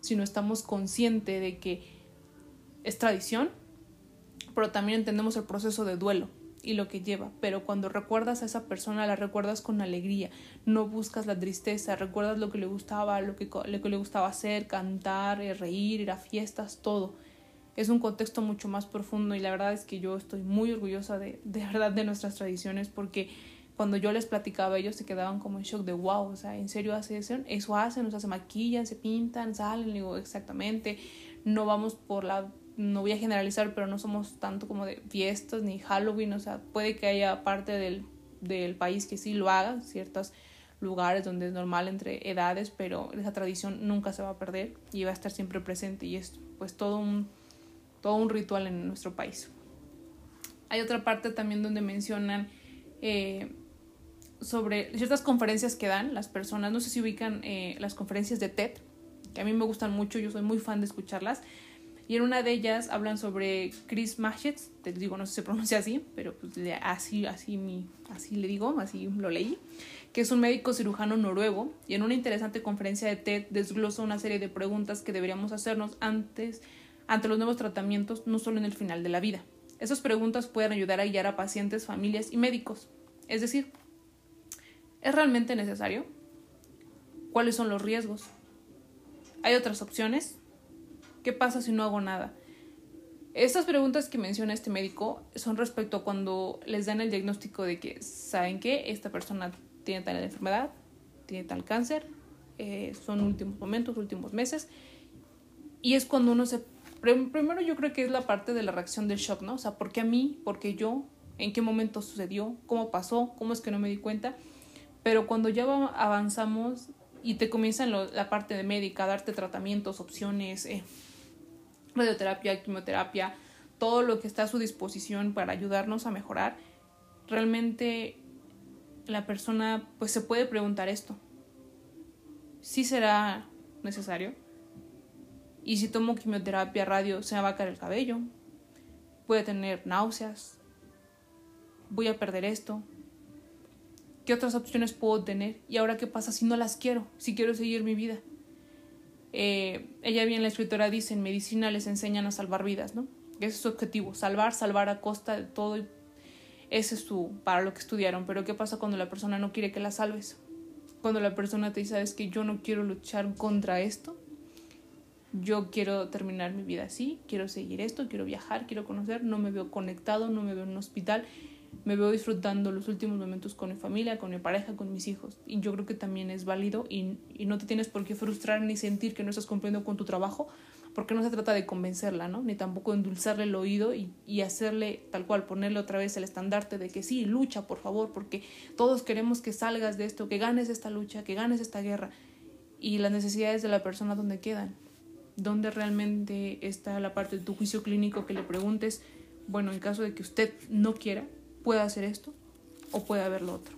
[SPEAKER 1] sino estamos conscientes de que es tradición, pero también entendemos el proceso de duelo y lo que lleva, pero cuando recuerdas a esa persona la recuerdas con alegría, no buscas la tristeza, recuerdas lo que le gustaba, lo que, lo que le gustaba hacer, cantar, eh, reír, ir a fiestas, todo. Es un contexto mucho más profundo y la verdad es que yo estoy muy orgullosa de, de verdad de nuestras tradiciones porque cuando yo les platicaba, ellos se quedaban como en shock de wow, o sea, ¿en serio hace eso? Eso hacen, o sea, se maquillan, se pintan, salen, digo, exactamente, no vamos por la, no voy a generalizar, pero no somos tanto como de fiestas ni Halloween, o sea, puede que haya parte del, del país que sí lo haga, ciertos lugares donde es normal entre edades, pero esa tradición nunca se va a perder y va a estar siempre presente y es pues todo un, todo un ritual en nuestro país. Hay otra parte también donde mencionan eh, sobre ciertas conferencias que dan las personas. No sé si ubican eh, las conferencias de TED, que a mí me gustan mucho, yo soy muy fan de escucharlas. Y en una de ellas hablan sobre Chris Machetz, te digo, no sé si se pronuncia así, pero pues así, así, mi, así le digo, así lo leí, que es un médico cirujano noruego. Y en una interesante conferencia de TED desglosa una serie de preguntas que deberíamos hacernos antes, ante los nuevos tratamientos, no solo en el final de la vida. Esas preguntas pueden ayudar a guiar a pacientes, familias y médicos. Es decir, ¿Es realmente necesario? ¿Cuáles son los riesgos? ¿Hay otras opciones? ¿Qué pasa si no hago nada? Estas preguntas que menciona este médico son respecto a cuando les dan el diagnóstico de que saben que esta persona tiene tal enfermedad, tiene tal cáncer, eh, son últimos momentos, últimos meses, y es cuando uno se... Primero yo creo que es la parte de la reacción del shock, ¿no? O sea, ¿por qué a mí? ¿Por qué yo? ¿En qué momento sucedió? ¿Cómo pasó? ¿Cómo es que no me di cuenta? Pero cuando ya avanzamos y te comienzan la parte de médica, darte tratamientos, opciones, eh, radioterapia, quimioterapia, todo lo que está a su disposición para ayudarnos a mejorar, realmente la persona pues se puede preguntar esto. ¿Sí será necesario? Y si tomo quimioterapia, radio, se me va a caer el cabello. Puede tener náuseas. Voy a perder esto. ¿Qué otras opciones puedo tener? ¿Y ahora qué pasa si no las quiero? Si quiero seguir mi vida. Eh, ella bien, la escritora dice, en medicina les enseñan a salvar vidas, ¿no? Ese es su objetivo, salvar, salvar a costa de todo. Ese es su, para lo que estudiaron. Pero ¿qué pasa cuando la persona no quiere que la salves? Cuando la persona te dice, sabes que yo no quiero luchar contra esto, yo quiero terminar mi vida así, quiero seguir esto, quiero viajar, quiero conocer, no me veo conectado, no me veo en un hospital me veo disfrutando los últimos momentos con mi familia, con mi pareja, con mis hijos. Y yo creo que también es válido y, y, no te tienes por qué frustrar ni sentir que no estás cumpliendo con tu trabajo, porque no se trata de convencerla, ¿no? Ni tampoco endulzarle el oído y, y hacerle tal cual, ponerle otra vez el estandarte de que sí, lucha, por favor, porque todos queremos que salgas de esto, que ganes esta lucha, que ganes esta guerra. Y las necesidades de la persona, ¿dónde quedan? ¿Dónde realmente está la parte de tu juicio clínico que le preguntes? Bueno, en caso de que usted no quiera, puede hacer esto o puede haber lo otro.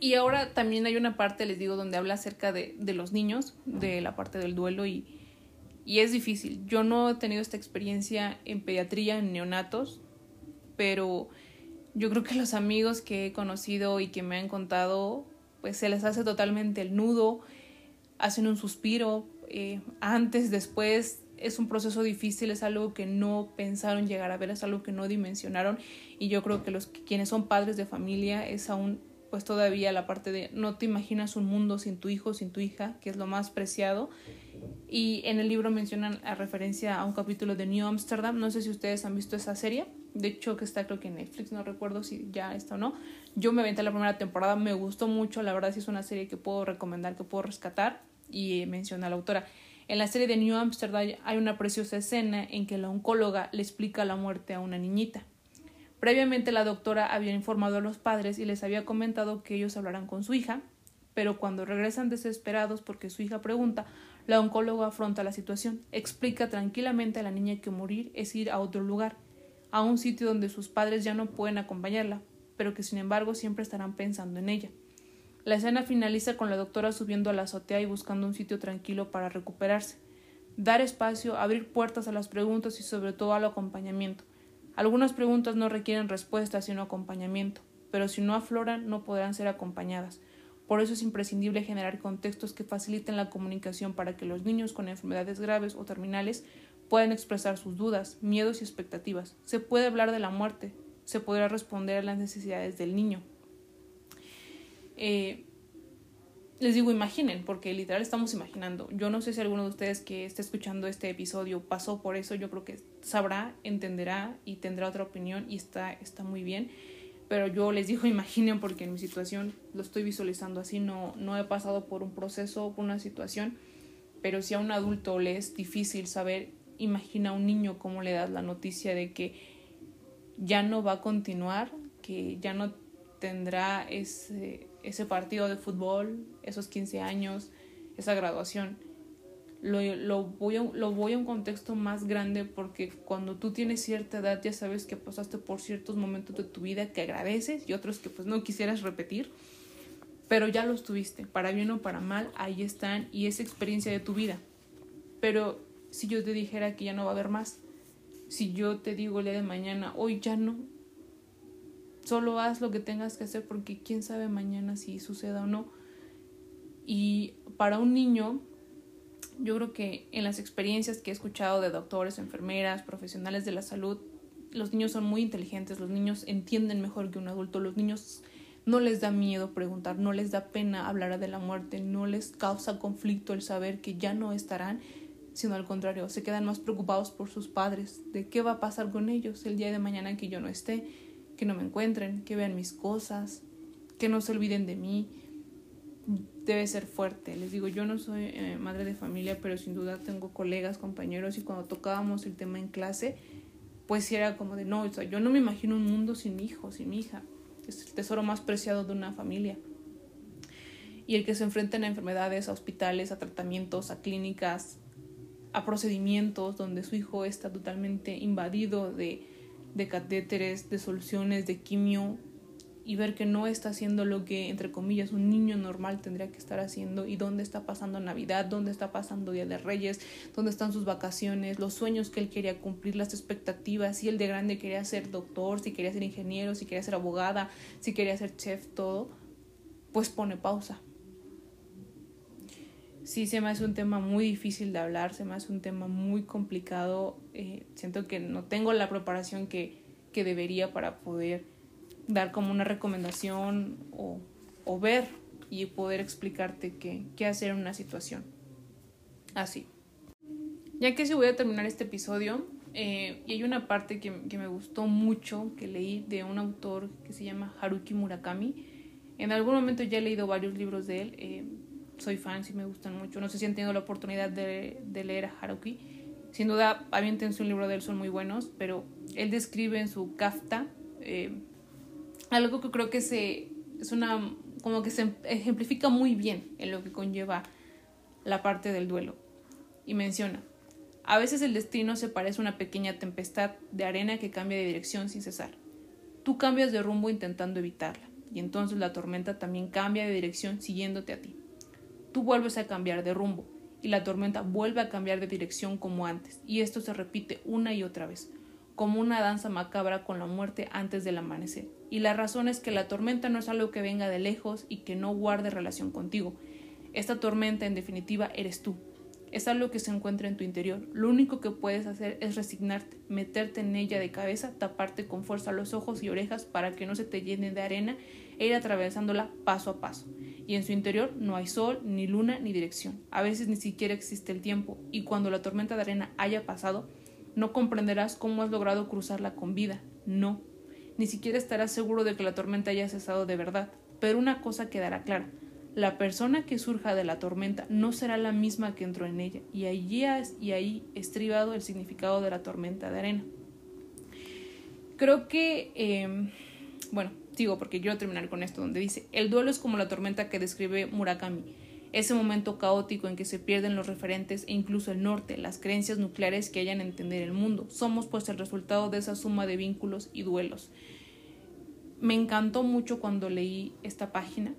[SPEAKER 1] Y ahora también hay una parte, les digo, donde habla acerca de, de los niños, de la parte del duelo y, y es difícil. Yo no he tenido esta experiencia en pediatría, en neonatos, pero yo creo que los amigos que he conocido y que me han contado, pues se les hace totalmente el nudo, hacen un suspiro, eh, antes, después, es un proceso difícil, es algo que no pensaron llegar a ver, es algo que no dimensionaron y yo creo que los quienes son padres de familia es aún pues todavía la parte de no te imaginas un mundo sin tu hijo, sin tu hija, que es lo más preciado. Y en el libro mencionan a referencia a un capítulo de New Amsterdam, no sé si ustedes han visto esa serie, de hecho que está creo que en Netflix, no recuerdo si ya está o no. Yo me aventé la primera temporada, me gustó mucho, la verdad sí es una serie que puedo recomendar, que puedo rescatar y menciona a la autora. En la serie de New Amsterdam hay una preciosa escena en que la oncóloga le explica la muerte a una niñita. Previamente la doctora había informado a los padres y les había comentado que ellos hablarán con su hija, pero cuando regresan desesperados porque su hija pregunta, la oncóloga afronta la situación, explica tranquilamente a la niña que morir es ir a otro lugar, a un sitio donde sus padres ya no pueden acompañarla, pero que sin embargo siempre estarán pensando en ella. La escena finaliza con la doctora subiendo a la azotea y buscando un sitio tranquilo para recuperarse. Dar espacio, abrir puertas a las preguntas y sobre todo al acompañamiento. Algunas preguntas no requieren respuesta sino acompañamiento, pero si no afloran no podrán ser acompañadas. Por eso es imprescindible generar contextos que faciliten la comunicación para que los niños con enfermedades graves o terminales puedan expresar sus dudas, miedos y expectativas. Se puede hablar de la muerte, se podrá responder a las necesidades del niño, eh, les digo, imaginen, porque literal estamos imaginando. Yo no sé si alguno de ustedes que esté escuchando este episodio pasó por eso, yo creo que sabrá, entenderá y tendrá otra opinión y está, está muy bien. pero yo les digo imaginen porque en mi situación lo estoy visualizando así, no, no he pasado por un proceso, por una situación, pero si a un adulto le es difícil saber, imagina a un niño cómo le das la noticia de que ya no va a continuar, que ya no tendrá ese, ese partido de fútbol, esos 15 años, esa graduación. Lo, lo, voy a, lo voy a un contexto más grande porque cuando tú tienes cierta edad ya sabes que pasaste por ciertos momentos de tu vida que agradeces y otros que pues no quisieras repetir, pero ya los tuviste, para bien o para mal, ahí están y es experiencia de tu vida. Pero si yo te dijera que ya no va a haber más, si yo te digo el día de mañana, hoy ya no, solo haz lo que tengas que hacer porque quién sabe mañana si suceda o no. Y para un niño, yo creo que en las experiencias que he escuchado de doctores, enfermeras, profesionales de la salud, los niños son muy inteligentes, los niños entienden mejor que un adulto, los niños no les da miedo preguntar, no les da pena hablar de la muerte, no les causa conflicto el saber que ya no estarán, sino al contrario, se quedan más preocupados por sus padres, de qué va a pasar con ellos el día de mañana que yo no esté, que no me encuentren, que vean mis cosas, que no se olviden de mí. Debe ser fuerte. Les digo, yo no soy eh, madre de familia, pero sin duda tengo colegas, compañeros, y cuando tocábamos el tema en clase, pues era como de, no, o yo no me imagino un mundo sin mi hijo, sin hija. Es el tesoro más preciado de una familia. Y el que se enfrenten a enfermedades, a hospitales, a tratamientos, a clínicas, a procedimientos donde su hijo está totalmente invadido de de catéteres, de soluciones, de quimio y ver que no está haciendo lo que, entre comillas, un niño normal tendría que estar haciendo y dónde está pasando Navidad, dónde está pasando Día de Reyes, dónde están sus vacaciones, los sueños que él quería cumplir, las expectativas, si el de grande quería ser doctor, si quería ser ingeniero, si quería ser abogada, si quería ser chef, todo, pues pone pausa sí se me hace un tema muy difícil de hablar, se me hace un tema muy complicado. Eh, siento que no tengo la preparación que, que, debería para poder dar como una recomendación o, o ver y poder explicarte qué, qué, hacer en una situación así. Ya que sí voy a terminar este episodio, eh, y hay una parte que, que, me gustó mucho que leí de un autor que se llama Haruki Murakami. En algún momento ya he leído varios libros de él. Eh, soy fan, sí me gustan mucho. No sé si han tenido la oportunidad de, de leer a Haruki. Sin duda, aviéntense un libro de él, son muy buenos, pero él describe en su Kafta eh, algo que creo que se, es una, como que se ejemplifica muy bien en lo que conlleva la parte del duelo. Y menciona, a veces el destino se parece a una pequeña tempestad de arena que cambia de dirección sin cesar. Tú cambias de rumbo intentando evitarla, y entonces la tormenta también cambia de dirección siguiéndote a ti tú vuelves a cambiar de rumbo y la tormenta vuelve a cambiar de dirección como antes, y esto se repite una y otra vez, como una danza macabra con la muerte antes del amanecer. Y la razón es que la tormenta no es algo que venga de lejos y que no guarde relación contigo. Esta tormenta, en definitiva, eres tú. Es algo que se encuentra en tu interior. Lo único que puedes hacer es resignarte, meterte en ella de cabeza, taparte con fuerza los ojos y orejas para que no se te llene de arena e ir atravesándola paso a paso y en su interior no hay sol, ni luna, ni dirección. A veces ni siquiera existe el tiempo, y cuando la tormenta de arena haya pasado, no comprenderás cómo has logrado cruzarla con vida. No. Ni siquiera estarás seguro de que la tormenta haya cesado de verdad. Pero una cosa quedará clara. La persona que surja de la tormenta no será la misma que entró en ella, y allí y ahí estribado el significado de la tormenta de arena. Creo que, em, bueno, Sigo porque quiero terminar con esto, donde dice, el duelo es como la tormenta que describe Murakami, ese momento caótico en que se pierden los referentes e incluso el norte, las creencias nucleares que hayan entender el mundo. Somos pues el resultado de esa suma de vínculos y duelos. Me encantó mucho cuando leí esta página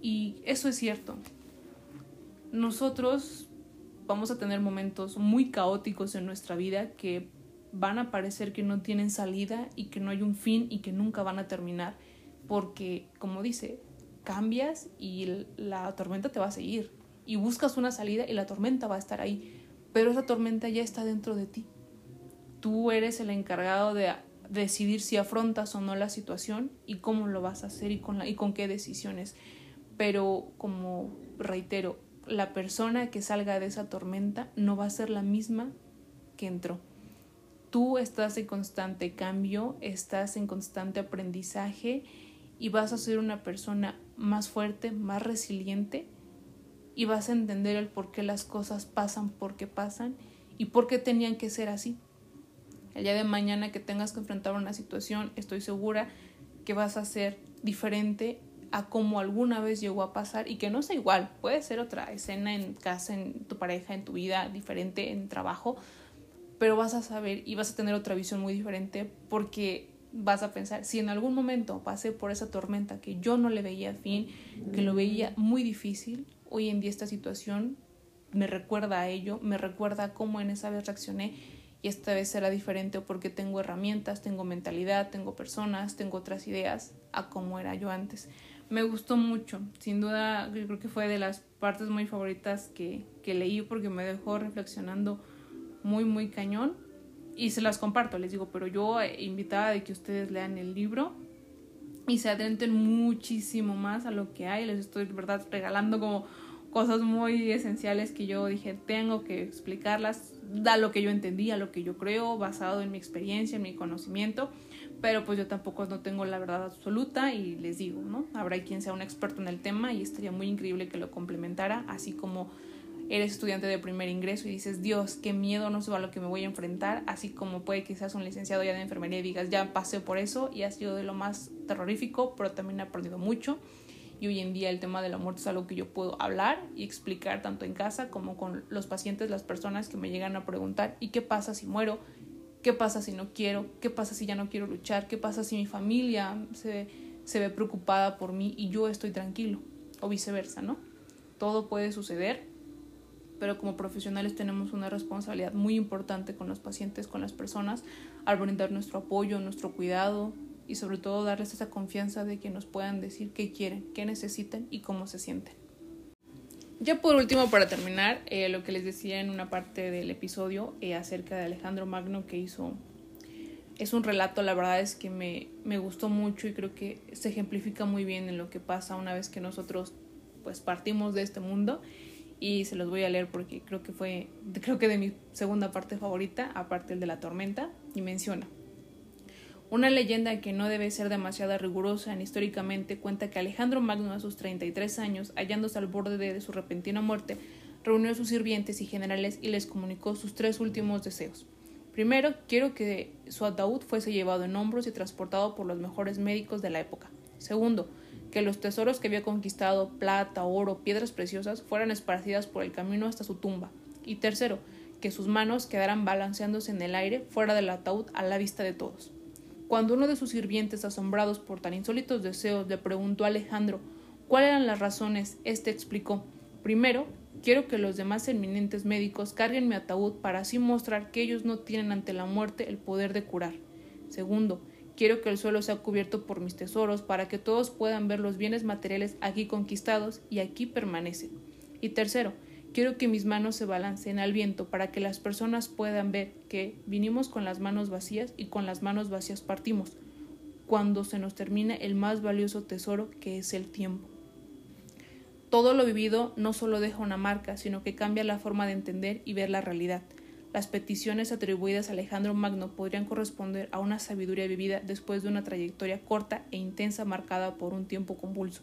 [SPEAKER 1] y eso es cierto. Nosotros vamos a tener momentos muy caóticos en nuestra vida que van a parecer que no tienen salida y que no hay un fin y que nunca van a terminar, porque, como dice, cambias y la tormenta te va a seguir y buscas una salida y la tormenta va a estar ahí, pero esa tormenta ya está dentro de ti. Tú eres el encargado de decidir si afrontas o no la situación y cómo lo vas a hacer y con, la, y con qué decisiones. Pero como reitero, la persona que salga de esa tormenta no va a ser la misma que entró tú estás en constante cambio, estás en constante aprendizaje y vas a ser una persona más fuerte, más resiliente y vas a entender el por qué las cosas pasan porque pasan y por qué tenían que ser así. El día de mañana que tengas que enfrentar una situación, estoy segura que vas a ser diferente a como alguna vez llegó a pasar y que no sea igual, puede ser otra escena en casa, en tu pareja, en tu vida, diferente en trabajo, pero vas a saber y vas a tener otra visión muy diferente porque vas a pensar, si en algún momento pasé por esa tormenta que yo no le veía fin, que lo veía muy difícil, hoy en día esta situación me recuerda a ello, me recuerda cómo en esa vez reaccioné y esta vez será diferente porque tengo herramientas, tengo mentalidad, tengo personas, tengo otras ideas a cómo era yo antes. Me gustó mucho, sin duda creo que fue de las partes muy favoritas que, que leí porque me dejó reflexionando muy, muy cañón. Y se las comparto, les digo, pero yo invitada de que ustedes lean el libro y se adentren muchísimo más a lo que hay. Les estoy, verdad, regalando como cosas muy esenciales que yo dije, tengo que explicarlas, da lo que yo entendí, a lo que yo creo, basado en mi experiencia, en mi conocimiento, pero pues yo tampoco no tengo la verdad absoluta y les digo, ¿no? Habrá quien sea un experto en el tema y estaría muy increíble que lo complementara, así como eres estudiante de primer ingreso y dices, Dios, qué miedo, no sé a lo que me voy a enfrentar, así como puede que seas un licenciado ya de enfermería y digas, ya pasé por eso y ha sido de lo más terrorífico, pero también he aprendido mucho. Y hoy en día el tema de la muerte es algo que yo puedo hablar y explicar tanto en casa como con los pacientes, las personas que me llegan a preguntar, ¿y qué pasa si muero? ¿Qué pasa si no quiero? ¿Qué pasa si ya no quiero luchar? ¿Qué pasa si mi familia se, se ve preocupada por mí y yo estoy tranquilo? O viceversa, ¿no? Todo puede suceder pero como profesionales tenemos una responsabilidad muy importante con los pacientes, con las personas, al brindar nuestro apoyo, nuestro cuidado y sobre todo darles esa confianza de que nos puedan decir qué quieren, qué necesitan y cómo se sienten. Ya por último, para terminar, eh, lo que les decía en una parte del episodio eh, acerca de Alejandro Magno que hizo, es un relato, la verdad es que me, me gustó mucho y creo que se ejemplifica muy bien en lo que pasa una vez que nosotros pues partimos de este mundo y se los voy a leer porque creo que fue, creo que de mi segunda parte favorita, aparte el de la tormenta, y menciona. Una leyenda que no debe ser demasiado rigurosa ni históricamente cuenta que Alejandro Magno a sus 33 años, hallándose al borde de su repentina muerte, reunió a sus sirvientes y generales y les comunicó sus tres últimos deseos. Primero, quiero que su ataúd fuese llevado en hombros y transportado por los mejores médicos de la época. Segundo, que los tesoros que había conquistado, plata, oro, piedras preciosas, fueran esparcidas por el camino hasta su tumba. Y tercero, que sus manos quedaran balanceándose en el aire fuera del ataúd a la vista de todos. Cuando uno de sus sirvientes, asombrados por tan insólitos deseos, le preguntó a Alejandro cuáles eran las razones, éste explicó Primero, quiero que los demás eminentes médicos carguen mi ataúd para así mostrar que ellos no tienen ante la muerte el poder de curar. Segundo, Quiero que el suelo sea cubierto por mis tesoros para que todos puedan ver los bienes materiales aquí conquistados y aquí permanecen. Y tercero, quiero que mis manos se balanceen al viento para que las personas puedan ver que vinimos con las manos vacías y con las manos vacías partimos, cuando se nos termina el más valioso tesoro que es el tiempo. Todo lo vivido no solo deja una marca, sino que cambia la forma de entender y ver la realidad. Las peticiones atribuidas a Alejandro Magno podrían corresponder a una sabiduría vivida después de una trayectoria corta e intensa marcada por un tiempo convulso.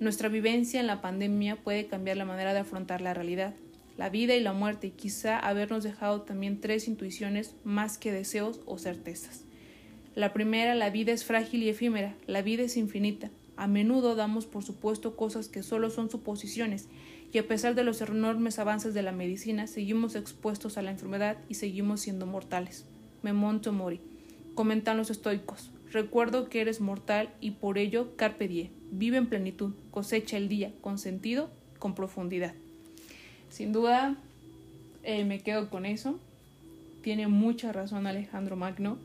[SPEAKER 1] Nuestra vivencia en la pandemia puede cambiar la manera de afrontar la realidad, la vida y la muerte, y quizá habernos dejado también tres intuiciones más que deseos o certezas. La primera, la vida es frágil y efímera, la vida es infinita. A menudo damos por supuesto cosas que solo son suposiciones y a pesar de los enormes avances de la medicina, seguimos expuestos a la enfermedad y seguimos siendo mortales. Memento mori. Comentan los estoicos. Recuerdo que eres mortal y por ello carpe diem. Vive en plenitud, cosecha el día con sentido, con profundidad. Sin duda, eh, me quedo con eso. Tiene mucha razón Alejandro Magno.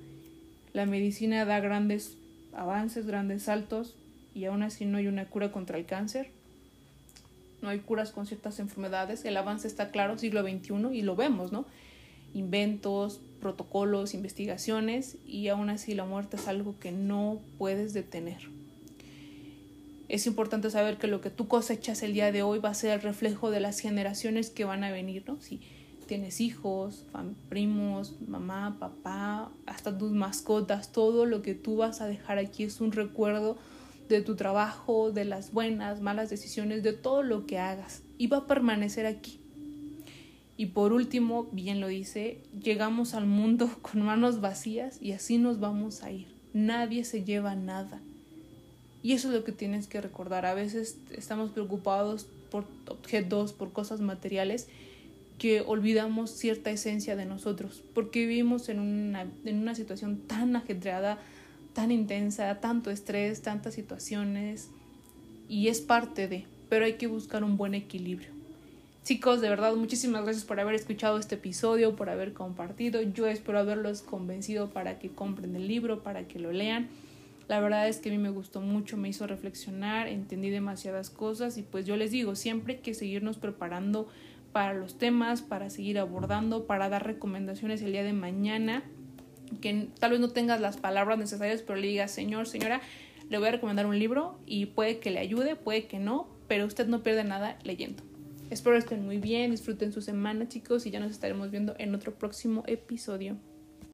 [SPEAKER 1] La medicina da grandes avances, grandes saltos y aún así no hay una cura contra el cáncer no hay curas con ciertas enfermedades, el avance está claro, siglo XXI, y lo vemos, ¿no? Inventos, protocolos, investigaciones, y aún así la muerte es algo que no puedes detener. Es importante saber que lo que tú cosechas el día de hoy va a ser el reflejo de las generaciones que van a venir, ¿no? Si tienes hijos, primos, mamá, papá, hasta tus mascotas, todo lo que tú vas a dejar aquí es un recuerdo de tu trabajo, de las buenas, malas decisiones, de todo lo que hagas y va a permanecer aquí. Y por último, bien lo dice, llegamos al mundo con manos vacías y así nos vamos a ir. Nadie se lleva nada. Y eso es lo que tienes que recordar. A veces estamos preocupados por objetos, por cosas materiales, que olvidamos cierta esencia de nosotros, porque vivimos en una, en una situación tan ajetreada, tan intensa, tanto estrés, tantas situaciones, y es parte de, pero hay que buscar un buen equilibrio. Chicos, de verdad, muchísimas gracias por haber escuchado este episodio, por haber compartido. Yo espero haberlos convencido para que compren el libro, para que lo lean. La verdad es que a mí me gustó mucho, me hizo reflexionar, entendí demasiadas cosas y pues yo les digo, siempre que seguirnos preparando para los temas, para seguir abordando, para dar recomendaciones el día de mañana, que tal vez no tengas las palabras necesarias, pero le digas, señor, señora, le voy a recomendar un libro y puede que le ayude, puede que no, pero usted no pierde nada leyendo. Espero estén muy bien, disfruten su semana chicos y ya nos estaremos viendo en otro próximo episodio.